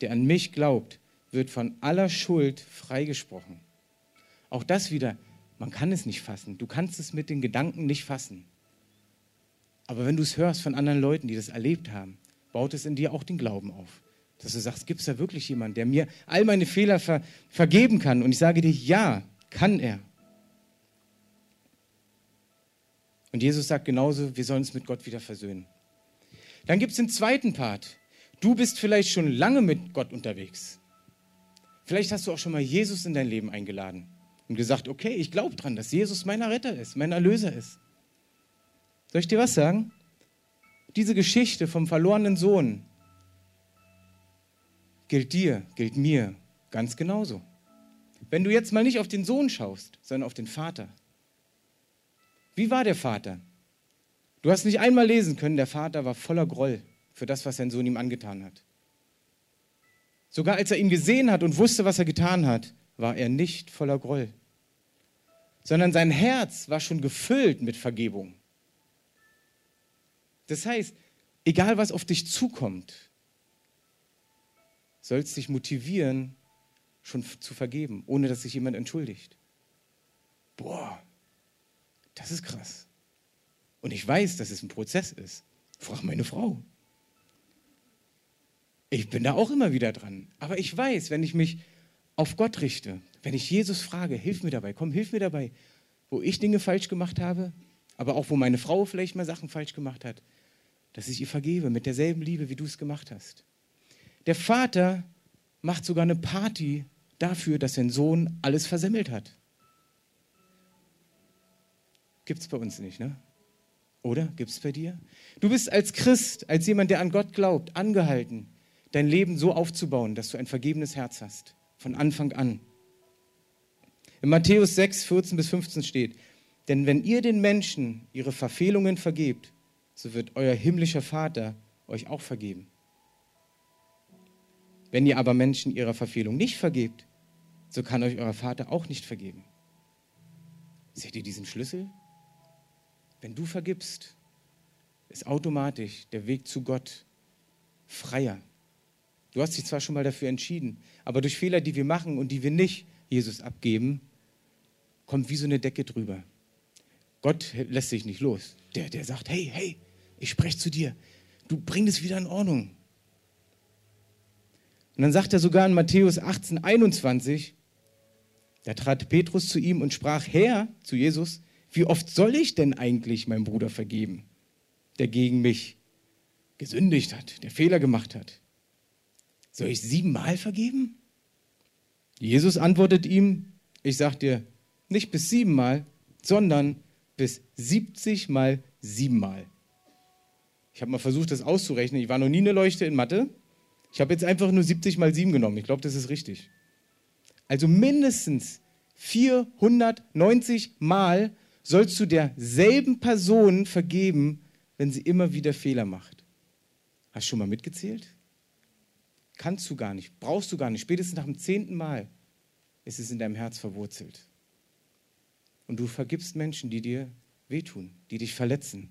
der an mich glaubt, wird von aller Schuld freigesprochen. Auch das wieder man kann es nicht fassen. Du kannst es mit den Gedanken nicht fassen. Aber wenn du es hörst von anderen Leuten, die das erlebt haben, baut es in dir auch den Glauben auf. Dass du sagst, gibt es da wirklich jemanden, der mir all meine Fehler ver vergeben kann? Und ich sage dir, ja, kann er. Und Jesus sagt genauso, wir sollen uns mit Gott wieder versöhnen. Dann gibt es den zweiten Part. Du bist vielleicht schon lange mit Gott unterwegs. Vielleicht hast du auch schon mal Jesus in dein Leben eingeladen und gesagt, okay, ich glaube dran, dass Jesus mein Retter ist, mein Erlöser ist. Soll ich dir was sagen? Diese Geschichte vom verlorenen Sohn gilt dir, gilt mir ganz genauso. Wenn du jetzt mal nicht auf den Sohn schaust, sondern auf den Vater. Wie war der Vater? Du hast nicht einmal lesen können, der Vater war voller Groll für das, was sein Sohn ihm angetan hat. Sogar als er ihn gesehen hat und wusste, was er getan hat, war er nicht voller Groll, sondern sein Herz war schon gefüllt mit Vergebung. Das heißt, egal was auf dich zukommt, sollst dich motivieren, schon zu vergeben, ohne dass sich jemand entschuldigt. Boah, das ist krass. Und ich weiß, dass es ein Prozess ist. Frag meine Frau. Ich bin da auch immer wieder dran. Aber ich weiß, wenn ich mich auf Gott richte, wenn ich Jesus frage, hilf mir dabei, komm, hilf mir dabei, wo ich Dinge falsch gemacht habe, aber auch wo meine Frau vielleicht mal Sachen falsch gemacht hat, dass ich ihr vergebe mit derselben Liebe, wie du es gemacht hast. Der Vater macht sogar eine Party dafür, dass sein Sohn alles versemmelt hat. Gibt es bei uns nicht, ne? Oder? Gibt es bei dir? Du bist als Christ, als jemand, der an Gott glaubt, angehalten, dein Leben so aufzubauen, dass du ein vergebenes Herz hast. Von Anfang an. In Matthäus 6, 14 bis 15 steht, denn wenn ihr den Menschen ihre Verfehlungen vergebt, so wird euer himmlischer Vater euch auch vergeben. Wenn ihr aber Menschen ihrer Verfehlung nicht vergebt, so kann euch euer Vater auch nicht vergeben. Seht ihr diesen Schlüssel? Wenn du vergibst, ist automatisch der Weg zu Gott freier. Du hast dich zwar schon mal dafür entschieden, aber durch Fehler, die wir machen und die wir nicht Jesus abgeben, kommt wie so eine Decke drüber. Gott lässt sich nicht los. Der, der sagt, hey, hey, ich spreche zu dir. Du bring es wieder in Ordnung. Und dann sagt er sogar in Matthäus 18, 21, da trat Petrus zu ihm und sprach, Herr, zu Jesus, wie oft soll ich denn eigentlich meinem Bruder vergeben, der gegen mich gesündigt hat, der Fehler gemacht hat? Soll ich siebenmal vergeben? Jesus antwortet ihm, ich sag dir, nicht bis siebenmal, sondern bis 70 mal siebenmal. Ich habe mal versucht, das auszurechnen. Ich war noch nie eine Leuchte in Mathe. Ich habe jetzt einfach nur 70 mal 7 genommen. Ich glaube, das ist richtig. Also mindestens 490 Mal sollst du derselben Person vergeben, wenn sie immer wieder Fehler macht. Hast du schon mal mitgezählt? Kannst du gar nicht, brauchst du gar nicht. Spätestens nach dem zehnten Mal ist es in deinem Herz verwurzelt. Und du vergibst Menschen, die dir wehtun, die dich verletzen.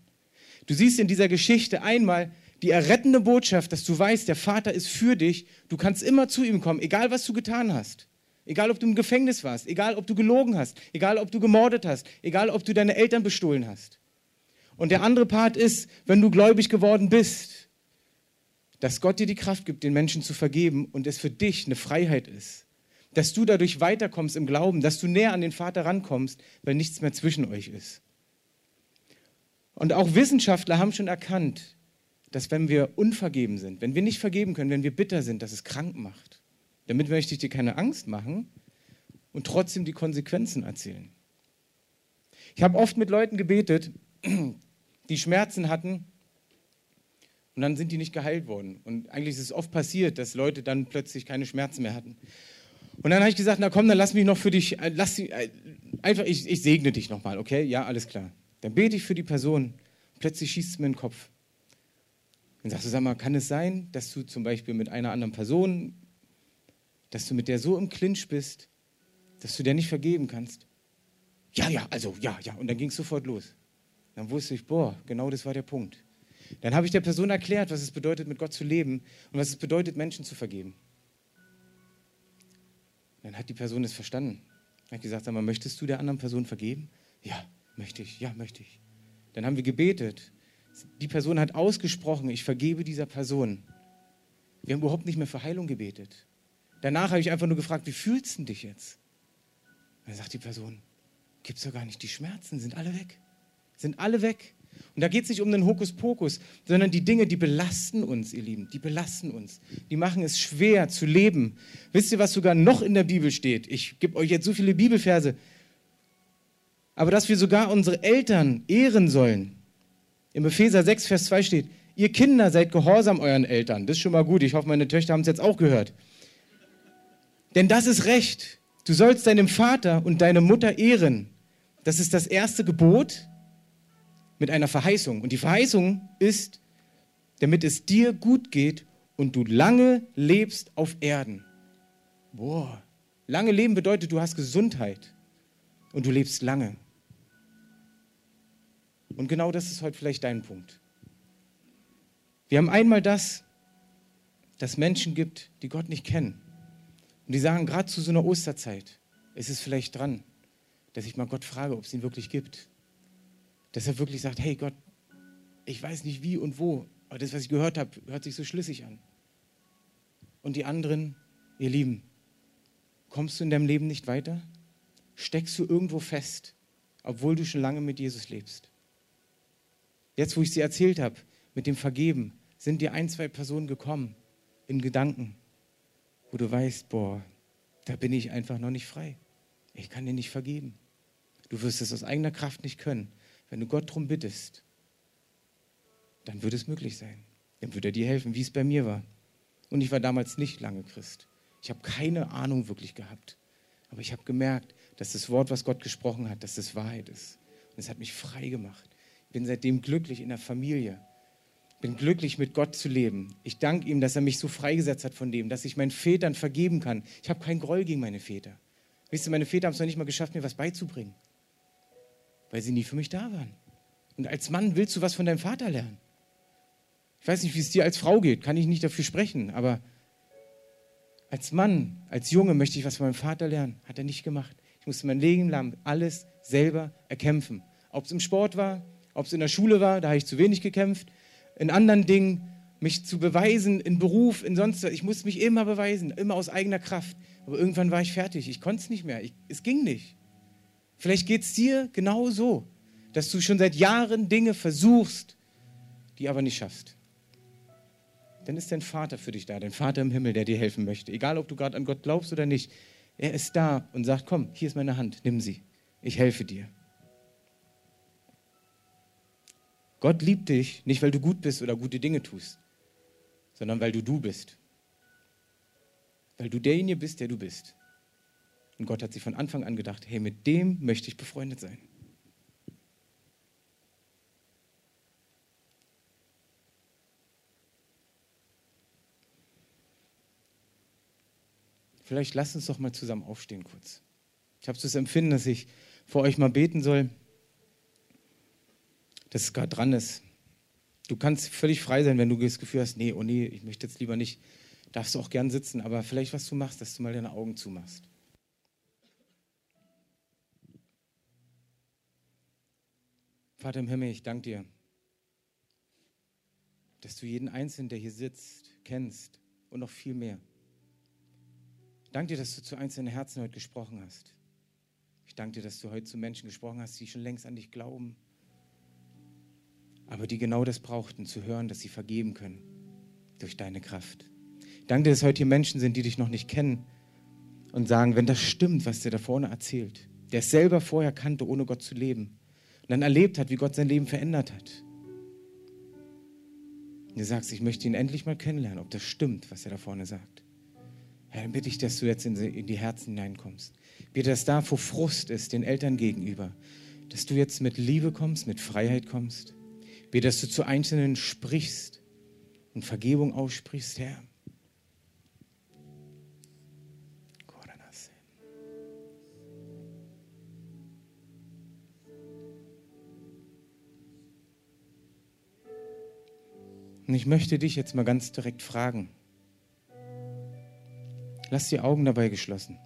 Du siehst in dieser Geschichte einmal die errettende Botschaft, dass du weißt, der Vater ist für dich. Du kannst immer zu ihm kommen, egal was du getan hast. Egal, ob du im Gefängnis warst, egal, ob du gelogen hast, egal, ob du gemordet hast, egal, ob du deine Eltern bestohlen hast. Und der andere Part ist, wenn du gläubig geworden bist, dass Gott dir die Kraft gibt, den Menschen zu vergeben und es für dich eine Freiheit ist. Dass du dadurch weiterkommst im Glauben, dass du näher an den Vater rankommst, weil nichts mehr zwischen euch ist. Und auch Wissenschaftler haben schon erkannt, dass wenn wir unvergeben sind, wenn wir nicht vergeben können, wenn wir bitter sind, dass es krank macht. Damit möchte ich dir keine Angst machen und trotzdem die Konsequenzen erzählen. Ich habe oft mit Leuten gebetet, die Schmerzen hatten und dann sind die nicht geheilt worden. Und eigentlich ist es oft passiert, dass Leute dann plötzlich keine Schmerzen mehr hatten. Und dann habe ich gesagt, na komm, dann lass mich noch für dich, äh, lass sie, äh, einfach, ich, ich segne dich nochmal, okay? Ja, alles klar. Dann bete ich für die Person. Plötzlich schießt es mir in den Kopf. Dann sagst du, sag mal, kann es sein, dass du zum Beispiel mit einer anderen Person, dass du mit der so im Clinch bist, dass du der nicht vergeben kannst? Ja, ja, also, ja, ja. Und dann ging es sofort los. Dann wusste ich, boah, genau das war der Punkt. Dann habe ich der Person erklärt, was es bedeutet, mit Gott zu leben und was es bedeutet, Menschen zu vergeben. Dann hat die Person es verstanden. Dann hat gesagt, sag mal, möchtest du der anderen Person vergeben? Ja, möchte ich, ja, möchte ich. Dann haben wir gebetet, Die Person hat ausgesprochen, ich vergebe dieser Person. Wir haben überhaupt nicht mehr für Heilung gebetet. Danach habe ich einfach nur gefragt, wie fühlst du dich jetzt? dann sagt die Person, gibt es doch gar nicht, die Schmerzen sind alle weg. Sind alle weg. Und da geht es nicht um den Hokuspokus, sondern die Dinge, die belasten uns, ihr Lieben, die belasten uns. Die machen es schwer zu leben. Wisst ihr, was sogar noch in der Bibel steht? Ich gebe euch jetzt so viele Bibelverse. Aber dass wir sogar unsere Eltern ehren sollen. Im Epheser 6, Vers 2 steht, ihr Kinder seid gehorsam euren Eltern. Das ist schon mal gut. Ich hoffe, meine Töchter haben es jetzt auch gehört. Denn das ist Recht. Du sollst deinem Vater und deine Mutter ehren. Das ist das erste Gebot mit einer Verheißung. Und die Verheißung ist, damit es dir gut geht und du lange lebst auf Erden. Boah, lange leben bedeutet, du hast Gesundheit und du lebst lange. Und genau das ist heute vielleicht dein Punkt. Wir haben einmal das, dass Menschen gibt, die Gott nicht kennen. Und die sagen, gerade zu so einer Osterzeit ist es vielleicht dran, dass ich mal Gott frage, ob es ihn wirklich gibt. Dass er wirklich sagt, hey Gott, ich weiß nicht wie und wo, aber das, was ich gehört habe, hört sich so schlüssig an. Und die anderen, ihr Lieben, kommst du in deinem Leben nicht weiter? Steckst du irgendwo fest, obwohl du schon lange mit Jesus lebst? Jetzt, wo ich sie erzählt habe, mit dem Vergeben, sind dir ein, zwei Personen gekommen in Gedanken, wo du weißt, boah, da bin ich einfach noch nicht frei. Ich kann dir nicht vergeben. Du wirst es aus eigener Kraft nicht können. Wenn du Gott darum bittest, dann wird es möglich sein. Dann wird er dir helfen, wie es bei mir war. Und ich war damals nicht lange Christ. Ich habe keine Ahnung wirklich gehabt. Aber ich habe gemerkt, dass das Wort, was Gott gesprochen hat, dass das Wahrheit ist. Und es hat mich frei gemacht. Ich bin seitdem glücklich in der Familie bin glücklich, mit Gott zu leben. Ich danke ihm, dass er mich so freigesetzt hat von dem, dass ich meinen Vätern vergeben kann. Ich habe keinen Groll gegen meine Väter. Wisst ihr, meine Väter haben es noch nicht mal geschafft, mir was beizubringen, weil sie nie für mich da waren. Und als Mann willst du was von deinem Vater lernen. Ich weiß nicht, wie es dir als Frau geht, kann ich nicht dafür sprechen, aber als Mann, als Junge möchte ich was von meinem Vater lernen. Hat er nicht gemacht. Ich musste mein Leben lang alles selber erkämpfen. Ob es im Sport war, ob es in der Schule war, da habe ich zu wenig gekämpft in anderen Dingen, mich zu beweisen, in Beruf, in sonst was. Ich musste mich immer beweisen, immer aus eigener Kraft. Aber irgendwann war ich fertig. Ich konnte es nicht mehr. Ich, es ging nicht. Vielleicht geht es dir genau so, dass du schon seit Jahren Dinge versuchst, die aber nicht schaffst. Dann ist dein Vater für dich da, dein Vater im Himmel, der dir helfen möchte. Egal, ob du gerade an Gott glaubst oder nicht. Er ist da und sagt, komm, hier ist meine Hand, nimm sie. Ich helfe dir. Gott liebt dich nicht, weil du gut bist oder gute Dinge tust, sondern weil du du bist. Weil du derjenige bist, der du bist. Und Gott hat sich von Anfang an gedacht, hey, mit dem möchte ich befreundet sein. Vielleicht lasst uns doch mal zusammen aufstehen kurz. Ich habe so das Empfinden, dass ich vor euch mal beten soll dass es gerade dran ist. Du kannst völlig frei sein, wenn du das Gefühl hast, nee, oh nee, ich möchte jetzt lieber nicht. Darfst du auch gern sitzen, aber vielleicht was du machst, dass du mal deine Augen zumachst. Vater im Himmel, ich danke dir, dass du jeden Einzelnen, der hier sitzt, kennst und noch viel mehr. Danke dir, dass du zu einzelnen Herzen heute gesprochen hast. Ich danke dir, dass du heute zu Menschen gesprochen hast, die schon längst an dich glauben aber die genau das brauchten, zu hören, dass sie vergeben können durch deine Kraft. Danke, dass heute hier Menschen sind, die dich noch nicht kennen und sagen, wenn das stimmt, was der da vorne erzählt, der es selber vorher kannte, ohne Gott zu leben, und dann erlebt hat, wie Gott sein Leben verändert hat. Und du sagst, ich möchte ihn endlich mal kennenlernen, ob das stimmt, was er da vorne sagt. Herr, dann bitte ich, dass du jetzt in die Herzen hineinkommst. Bitte, dass da, wo Frust ist, den Eltern gegenüber, dass du jetzt mit Liebe kommst, mit Freiheit kommst wie dass du zu Einzelnen sprichst und Vergebung aussprichst, Herr. Und ich möchte dich jetzt mal ganz direkt fragen. Lass die Augen dabei geschlossen.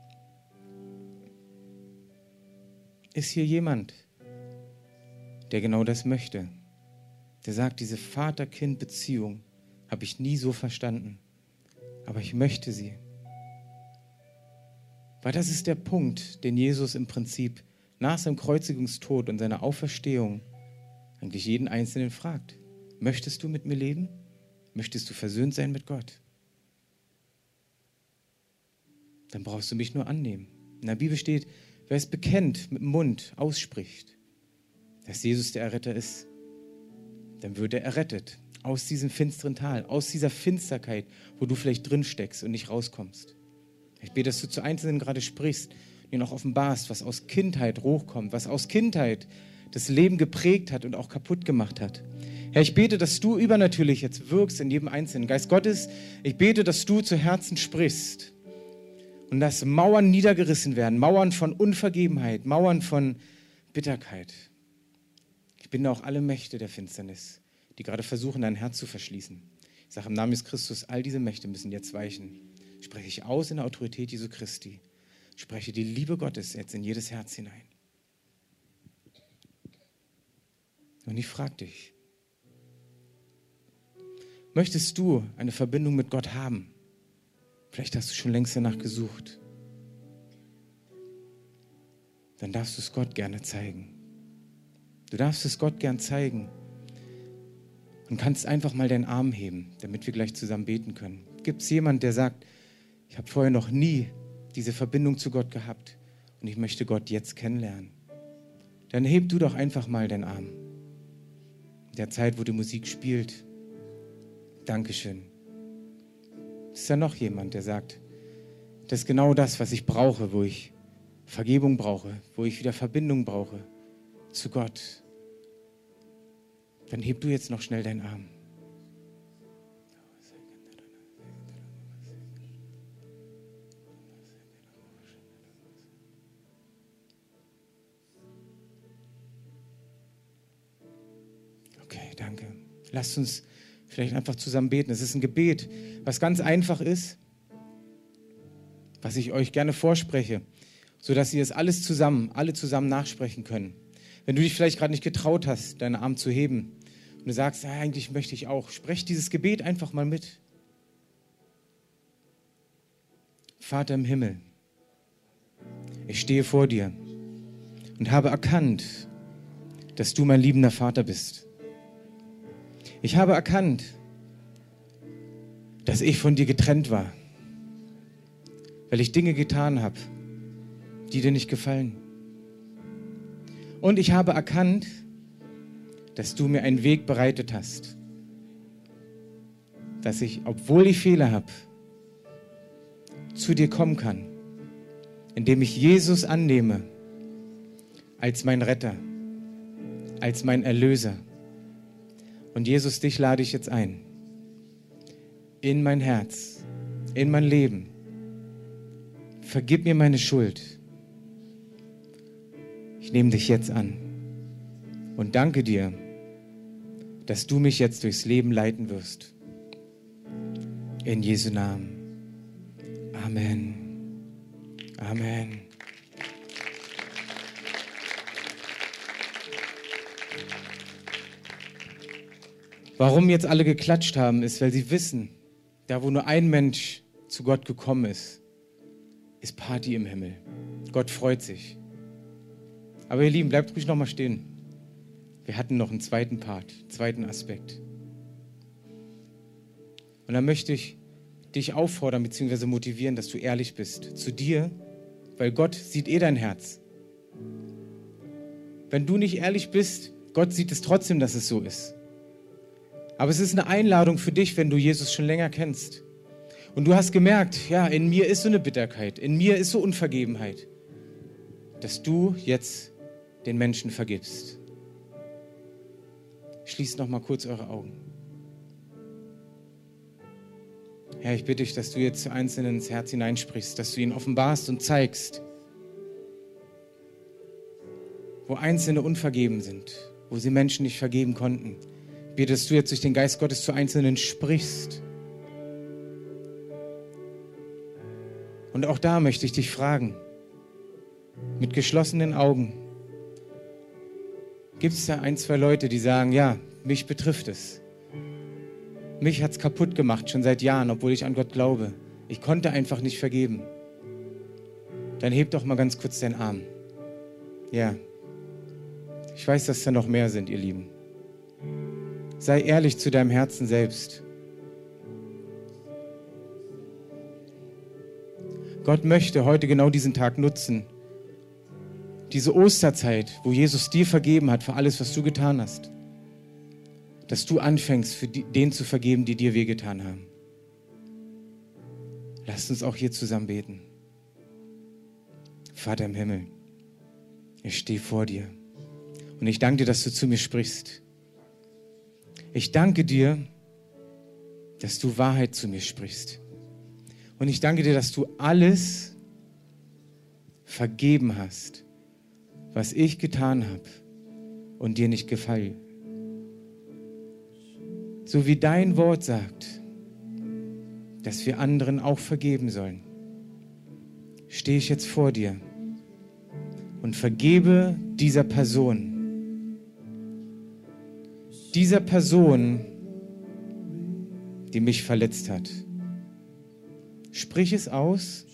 Ist hier jemand, der genau das möchte? Der sagt, diese Vater-Kind-Beziehung habe ich nie so verstanden, aber ich möchte sie. Weil das ist der Punkt, den Jesus im Prinzip nach seinem Kreuzigungstod und seiner Auferstehung eigentlich jeden Einzelnen fragt. Möchtest du mit mir leben? Möchtest du versöhnt sein mit Gott? Dann brauchst du mich nur annehmen. In der Bibel steht, wer es bekennt, mit dem Mund ausspricht, dass Jesus der Erretter ist, dann wird er errettet aus diesem finsteren Tal, aus dieser Finsterkeit, wo du vielleicht drin steckst und nicht rauskommst. Ich bete, dass du zu Einzelnen gerade sprichst, dir noch offenbarst, was aus Kindheit hochkommt, was aus Kindheit das Leben geprägt hat und auch kaputt gemacht hat. Herr, ich bete, dass du übernatürlich jetzt wirkst in jedem Einzelnen. Geist Gottes, ich bete, dass du zu Herzen sprichst und dass Mauern niedergerissen werden, Mauern von Unvergebenheit, Mauern von Bitterkeit. Ich binde auch alle Mächte der Finsternis, die gerade versuchen, dein Herz zu verschließen. Ich sage im Namen des Christus, all diese Mächte müssen jetzt weichen. Spreche ich aus in der Autorität Jesu Christi. Spreche die Liebe Gottes jetzt in jedes Herz hinein. Und ich frage dich, möchtest du eine Verbindung mit Gott haben? Vielleicht hast du schon längst danach gesucht. Dann darfst du es Gott gerne zeigen. Du darfst es Gott gern zeigen und kannst einfach mal deinen Arm heben, damit wir gleich zusammen beten können. Gibt es jemanden, der sagt, ich habe vorher noch nie diese Verbindung zu Gott gehabt und ich möchte Gott jetzt kennenlernen? Dann heb du doch einfach mal deinen Arm. In der Zeit, wo die Musik spielt. Dankeschön. Ist da noch jemand, der sagt, das ist genau das, was ich brauche, wo ich Vergebung brauche, wo ich wieder Verbindung brauche zu Gott? Dann heb du jetzt noch schnell deinen Arm. Okay, danke. Lasst uns vielleicht einfach zusammen beten. Es ist ein Gebet, was ganz einfach ist, was ich euch gerne vorspreche, sodass ihr es alles zusammen, alle zusammen nachsprechen können. Wenn du dich vielleicht gerade nicht getraut hast, deinen Arm zu heben und du sagst, ja, eigentlich möchte ich auch, sprech dieses Gebet einfach mal mit. Vater im Himmel, ich stehe vor dir und habe erkannt, dass du mein liebender Vater bist. Ich habe erkannt, dass ich von dir getrennt war, weil ich Dinge getan habe, die dir nicht gefallen. Und ich habe erkannt, dass du mir einen Weg bereitet hast, dass ich, obwohl ich Fehler habe, zu dir kommen kann, indem ich Jesus annehme als mein Retter, als mein Erlöser. Und Jesus, dich lade ich jetzt ein in mein Herz, in mein Leben. Vergib mir meine Schuld. Ich nehme dich jetzt an und danke dir, dass du mich jetzt durchs Leben leiten wirst. In Jesu Namen. Amen. Amen. Warum jetzt alle geklatscht haben, ist, weil sie wissen, da wo nur ein Mensch zu Gott gekommen ist, ist Party im Himmel. Gott freut sich. Aber ihr Lieben, bleibt ruhig nochmal stehen. Wir hatten noch einen zweiten Part, zweiten Aspekt. Und da möchte ich dich auffordern bzw. motivieren, dass du ehrlich bist zu dir, weil Gott sieht eh dein Herz. Wenn du nicht ehrlich bist, Gott sieht es trotzdem, dass es so ist. Aber es ist eine Einladung für dich, wenn du Jesus schon länger kennst. Und du hast gemerkt, ja, in mir ist so eine Bitterkeit, in mir ist so Unvergebenheit, dass du jetzt den Menschen vergibst. Schließt noch mal kurz eure Augen. Herr, ich bitte dich, dass du jetzt zu Einzelnen ins Herz hineinsprichst, dass du ihn offenbarst und zeigst, wo Einzelne unvergeben sind, wo sie Menschen nicht vergeben konnten bitte, dass du jetzt durch den Geist Gottes zu Einzelnen sprichst. Und auch da möchte ich dich fragen, mit geschlossenen Augen, gibt es da ein, zwei Leute, die sagen, ja, mich betrifft es. Mich hat es kaputt gemacht, schon seit Jahren, obwohl ich an Gott glaube. Ich konnte einfach nicht vergeben. Dann heb doch mal ganz kurz deinen Arm. Ja. Ich weiß, dass da noch mehr sind, ihr Lieben. Sei ehrlich zu deinem Herzen selbst. Gott möchte heute genau diesen Tag nutzen. Diese Osterzeit, wo Jesus dir vergeben hat für alles, was du getan hast. Dass du anfängst, für die, denen zu vergeben, die dir wehgetan haben. Lasst uns auch hier zusammen beten. Vater im Himmel, ich stehe vor dir und ich danke dir, dass du zu mir sprichst. Ich danke dir, dass du Wahrheit zu mir sprichst. Und ich danke dir, dass du alles vergeben hast, was ich getan habe und dir nicht gefallen. So wie dein Wort sagt, dass wir anderen auch vergeben sollen, stehe ich jetzt vor dir und vergebe dieser Person. Dieser Person, die mich verletzt hat. Sprich es aus.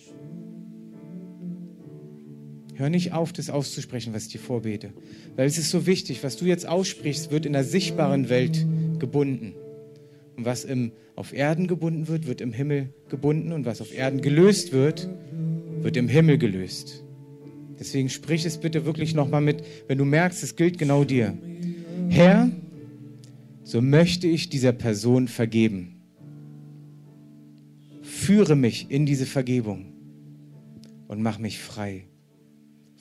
Hör nicht auf, das auszusprechen, was ich dir vorbete. Weil es ist so wichtig, was du jetzt aussprichst, wird in der sichtbaren Welt gebunden. Und was im, auf Erden gebunden wird, wird im Himmel gebunden. Und was auf Erden gelöst wird, wird im Himmel gelöst. Deswegen sprich es bitte wirklich nochmal mit, wenn du merkst, es gilt genau dir. Herr, so möchte ich dieser Person vergeben führe mich in diese Vergebung und mach mich frei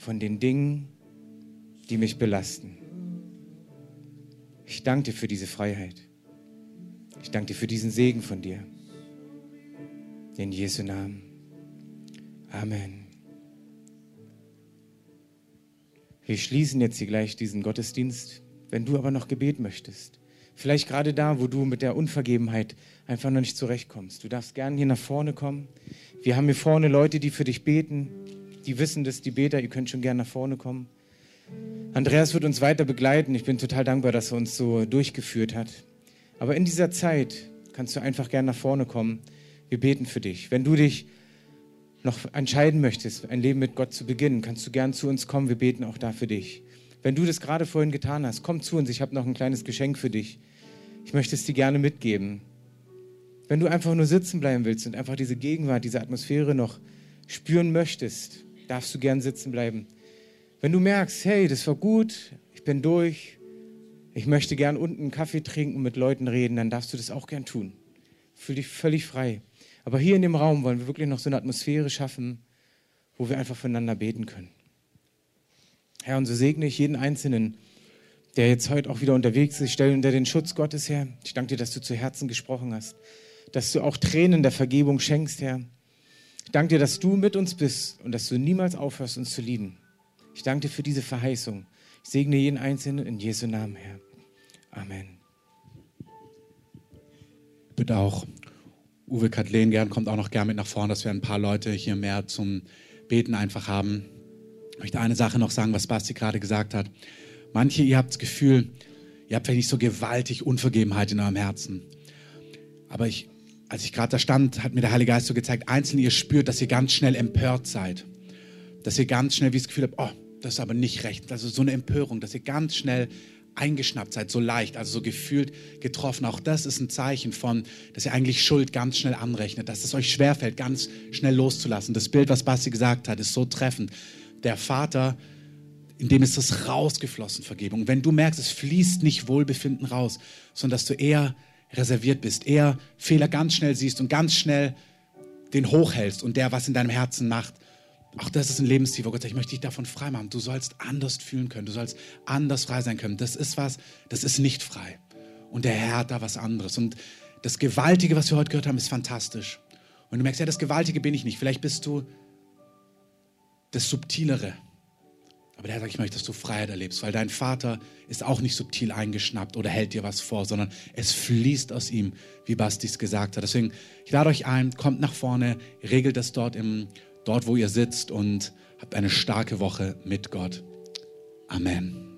von den Dingen, die mich belasten. Ich danke dir für diese Freiheit. Ich danke dir für diesen Segen von dir. In Jesu Namen. Amen. Wir schließen jetzt hier gleich diesen Gottesdienst. Wenn du aber noch Gebet möchtest, Vielleicht gerade da, wo du mit der Unvergebenheit einfach noch nicht zurechtkommst. Du darfst gerne hier nach vorne kommen. Wir haben hier vorne Leute, die für dich beten. Die wissen das, die Beter. Ihr könnt schon gerne nach vorne kommen. Andreas wird uns weiter begleiten. Ich bin total dankbar, dass er uns so durchgeführt hat. Aber in dieser Zeit kannst du einfach gerne nach vorne kommen. Wir beten für dich. Wenn du dich noch entscheiden möchtest, ein Leben mit Gott zu beginnen, kannst du gern zu uns kommen. Wir beten auch da für dich. Wenn du das gerade vorhin getan hast, komm zu uns. Ich habe noch ein kleines Geschenk für dich. Ich möchte es dir gerne mitgeben. Wenn du einfach nur sitzen bleiben willst und einfach diese Gegenwart, diese Atmosphäre noch spüren möchtest, darfst du gern sitzen bleiben. Wenn du merkst, hey, das war gut, ich bin durch, ich möchte gern unten einen Kaffee trinken und mit Leuten reden, dann darfst du das auch gern tun. Fühl dich völlig frei. Aber hier in dem Raum wollen wir wirklich noch so eine Atmosphäre schaffen, wo wir einfach füreinander beten können. Herr, und so segne ich jeden Einzelnen, der jetzt heute auch wieder unterwegs ist. Ich stelle unter den Schutz Gottes, Herr. Ich danke dir, dass du zu Herzen gesprochen hast, dass du auch Tränen der Vergebung schenkst, Herr. Ich danke dir, dass du mit uns bist und dass du niemals aufhörst, uns zu lieben. Ich danke dir für diese Verheißung. Ich segne jeden Einzelnen in Jesu Namen, Herr. Amen. Bitte auch Uwe Kathleen gern kommt auch noch gern mit nach vorne, dass wir ein paar Leute hier mehr zum Beten einfach haben. Ich möchte eine Sache noch sagen, was Basti gerade gesagt hat. Manche, ihr habt das Gefühl, ihr habt vielleicht nicht so gewaltig Unvergebenheit in eurem Herzen. Aber ich, als ich gerade da stand, hat mir der Heilige Geist so gezeigt, einzeln ihr spürt, dass ihr ganz schnell empört seid. Dass ihr ganz schnell wie das Gefühl habt, oh, das ist aber nicht recht. Also so eine Empörung, dass ihr ganz schnell eingeschnappt seid, so leicht, also so gefühlt getroffen. Auch das ist ein Zeichen von, dass ihr eigentlich Schuld ganz schnell anrechnet, dass es euch schwerfällt, ganz schnell loszulassen. Das Bild, was Basti gesagt hat, ist so treffend. Der Vater in dem ist das rausgeflossen, Vergebung. Wenn du merkst, es fließt nicht Wohlbefinden raus, sondern dass du eher reserviert bist, eher Fehler ganz schnell siehst und ganz schnell den hochhältst und der was in deinem Herzen macht. Auch das ist ein Lebensstil, wo Gott sagt, ich möchte dich davon frei machen. Du sollst anders fühlen können, du sollst anders frei sein können. Das ist was, das ist nicht frei. Und der Herr hat da was anderes. Und das Gewaltige, was wir heute gehört haben, ist fantastisch. Und du merkst, ja, das Gewaltige bin ich nicht. Vielleicht bist du das Subtilere. Aber der sagt, ich möchte, dass du Freiheit erlebst, weil dein Vater ist auch nicht subtil eingeschnappt oder hält dir was vor, sondern es fließt aus ihm, wie Basti es gesagt hat. Deswegen, ich lade euch ein, kommt nach vorne, regelt das dort, im, dort wo ihr sitzt und habt eine starke Woche mit Gott. Amen.